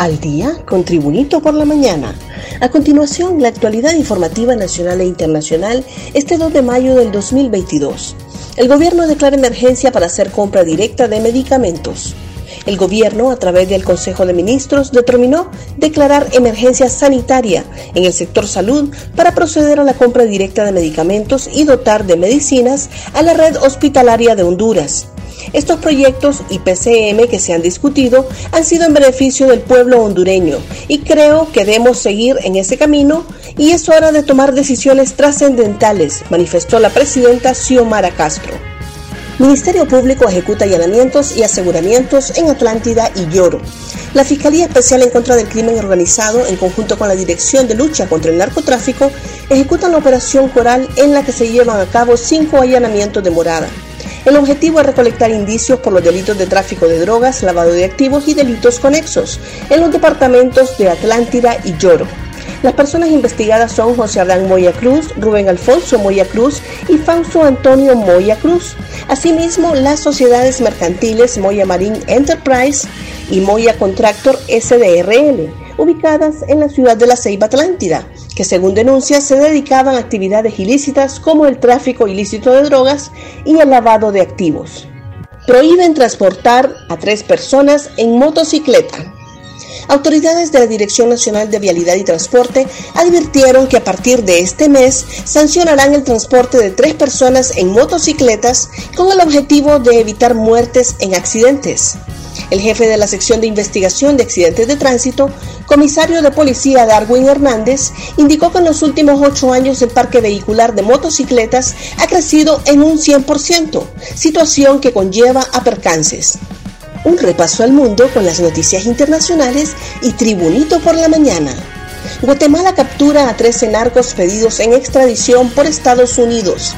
al día con Tribunito por la mañana. A continuación, la actualidad informativa nacional e internacional este 2 de mayo del 2022. El gobierno declara emergencia para hacer compra directa de medicamentos. El gobierno, a través del Consejo de Ministros, determinó declarar emergencia sanitaria en el sector salud para proceder a la compra directa de medicamentos y dotar de medicinas a la red hospitalaria de Honduras. Estos proyectos y PCM que se han discutido han sido en beneficio del pueblo hondureño y creo que debemos seguir en ese camino y es hora de tomar decisiones trascendentales, manifestó la presidenta Xiomara Castro. Ministerio Público ejecuta allanamientos y aseguramientos en Atlántida y Lloro. La Fiscalía Especial en contra del Crimen Organizado, en conjunto con la Dirección de Lucha contra el Narcotráfico, ejecutan la operación Coral en la que se llevan a cabo cinco allanamientos de morada. El objetivo es recolectar indicios por los delitos de tráfico de drogas, lavado de activos y delitos conexos en los departamentos de Atlántida y Lloro. Las personas investigadas son José Adán Moya Cruz, Rubén Alfonso Moya Cruz y Fausto Antonio Moya Cruz. Asimismo, las sociedades mercantiles Moya Marine Enterprise y Moya Contractor SDRL, ubicadas en la ciudad de la Ceiba Atlántida, que según denuncias se dedicaban a actividades ilícitas como el tráfico ilícito de drogas y el lavado de activos. Prohíben transportar a tres personas en motocicleta. Autoridades de la Dirección Nacional de Vialidad y Transporte advirtieron que a partir de este mes sancionarán el transporte de tres personas en motocicletas con el objetivo de evitar muertes en accidentes. El jefe de la sección de investigación de accidentes de tránsito, comisario de policía Darwin Hernández, indicó que en los últimos ocho años el parque vehicular de motocicletas ha crecido en un 100%, situación que conlleva a percances. Un repaso al mundo con las noticias internacionales y Tribunito por la mañana. Guatemala captura a 13 narcos pedidos en extradición por Estados Unidos.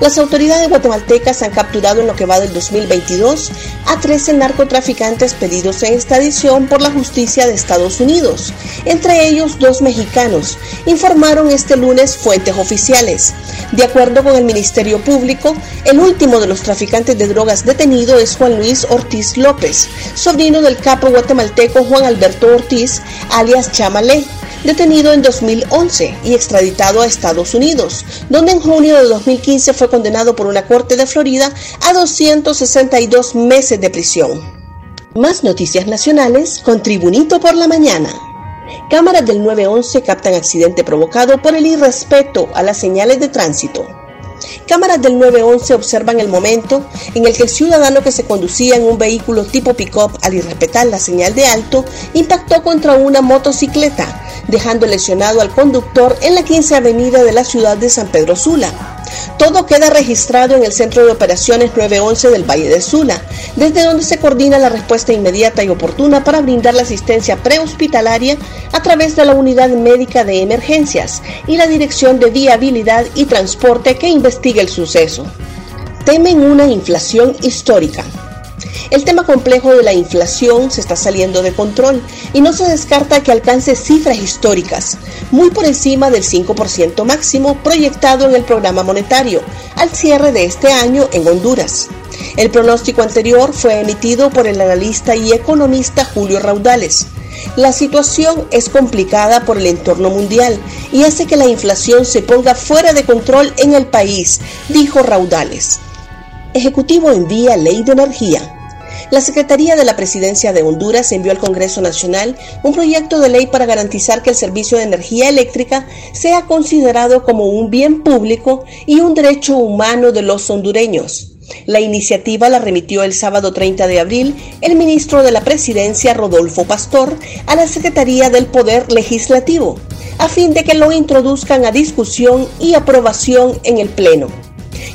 Las autoridades guatemaltecas han capturado en lo que va del 2022 a 13 narcotraficantes pedidos en extradición por la justicia de Estados Unidos, entre ellos dos mexicanos, informaron este lunes fuentes oficiales. De acuerdo con el Ministerio Público, el último de los traficantes de drogas detenido es Juan Luis Ortiz López, sobrino del capo guatemalteco Juan Alberto Ortiz, alias Chamalé detenido en 2011 y extraditado a Estados Unidos, donde en junio de 2015 fue condenado por una corte de Florida a 262 meses de prisión. Más noticias nacionales con Tribunito por la Mañana. Cámaras del 911 captan accidente provocado por el irrespeto a las señales de tránsito. Cámaras del 911 observan el momento en el que el ciudadano que se conducía en un vehículo tipo pick-up al irrespetar la señal de alto impactó contra una motocicleta, dejando lesionado al conductor en la 15 avenida de la ciudad de San Pedro Sula. Todo queda registrado en el Centro de Operaciones 911 del Valle de Sula, desde donde se coordina la respuesta inmediata y oportuna para brindar la asistencia prehospitalaria a través de la Unidad Médica de Emergencias y la Dirección de Viabilidad y Transporte que investiga el suceso. Temen una inflación histórica. El tema complejo de la inflación se está saliendo de control y no se descarta que alcance cifras históricas, muy por encima del 5% máximo proyectado en el programa monetario al cierre de este año en Honduras. El pronóstico anterior fue emitido por el analista y economista Julio Raudales. La situación es complicada por el entorno mundial y hace que la inflación se ponga fuera de control en el país, dijo Raudales. Ejecutivo envía ley de energía. La Secretaría de la Presidencia de Honduras envió al Congreso Nacional un proyecto de ley para garantizar que el servicio de energía eléctrica sea considerado como un bien público y un derecho humano de los hondureños. La iniciativa la remitió el sábado 30 de abril el ministro de la Presidencia, Rodolfo Pastor, a la Secretaría del Poder Legislativo, a fin de que lo introduzcan a discusión y aprobación en el Pleno.